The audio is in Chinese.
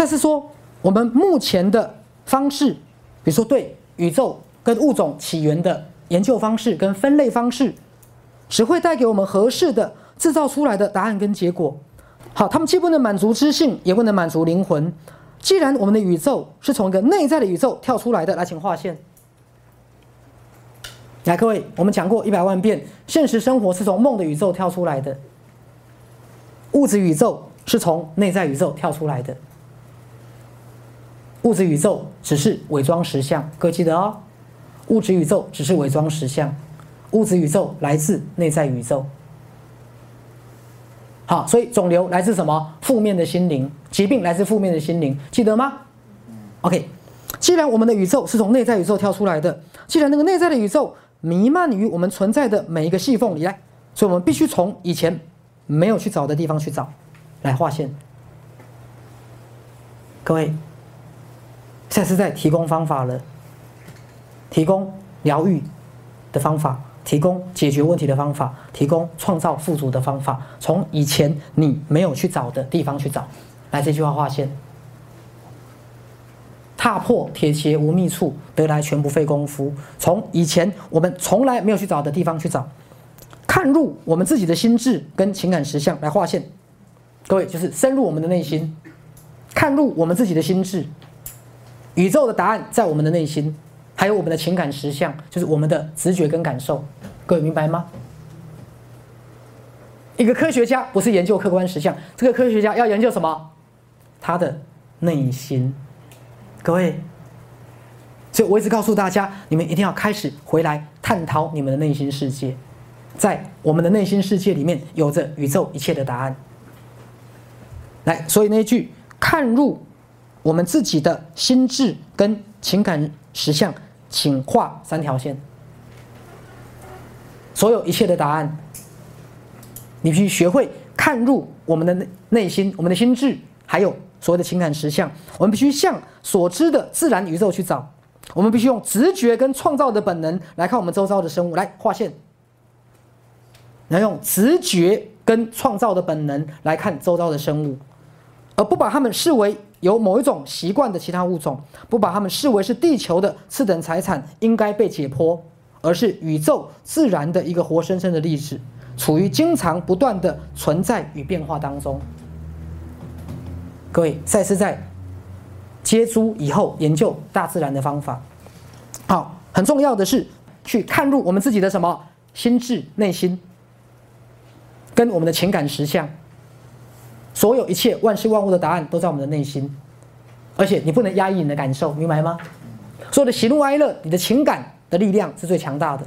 但是说，我们目前的方式，比如说对宇宙跟物种起源的研究方式跟分类方式，只会带给我们合适的制造出来的答案跟结果。好，他们既不能满足知性，也不能满足灵魂。既然我们的宇宙是从一个内在的宇宙跳出来的，来，请划线。来，各位，我们讲过一百万遍，现实生活是从梦的宇宙跳出来的，物质宇宙是从内在宇宙跳出来的。物质宇宙只是伪装实相，各位记得哦。物质宇宙只是伪装实相，物质宇宙来自内在宇宙。好，所以肿瘤来自什么？负面的心灵，疾病来自负面的心灵，记得吗？OK，既然我们的宇宙是从内在宇宙跳出来的，既然那个内在的宇宙弥漫于我们存在的每一个细缝里来，所以我们必须从以前没有去找的地方去找，来划线。各位，现在是在提供方法了，提供疗愈的方法。提供解决问题的方法，提供创造富足的方法，从以前你没有去找的地方去找。来，这句话划线：踏破铁鞋无觅处，得来全不费工夫。从以前我们从来没有去找的地方去找，看入我们自己的心智跟情感实相来划线。各位，就是深入我们的内心，看入我们自己的心智，宇宙的答案在我们的内心。还有我们的情感实相，就是我们的直觉跟感受，各位明白吗？一个科学家不是研究客观实相，这个科学家要研究什么？他的内心。各位，所以我一直告诉大家，你们一定要开始回来探讨你们的内心世界，在我们的内心世界里面，有着宇宙一切的答案。来，所以那句看入我们自己的心智跟情感实相。请画三条线。所有一切的答案，你必须学会看入我们的内内心、我们的心智，还有所有的情感实相。我们必须向所知的自然宇宙去找。我们必须用直觉跟创造的本能来看我们周遭的生物。来画线。要用直觉跟创造的本能来看周遭的生物，而不把它们视为。有某一种习惯的其他物种，不把它们视为是地球的次等财产，应该被解剖，而是宇宙自然的一个活生生的历史，处于经常不断的存在与变化当中。各位，再次在接触以后研究大自然的方法，好，很重要的是去看入我们自己的什么心智、内心，跟我们的情感实相。所有一切万事万物的答案都在我们的内心，而且你不能压抑你的感受，明白吗？所有的喜怒哀乐，你的情感的力量是最强大的。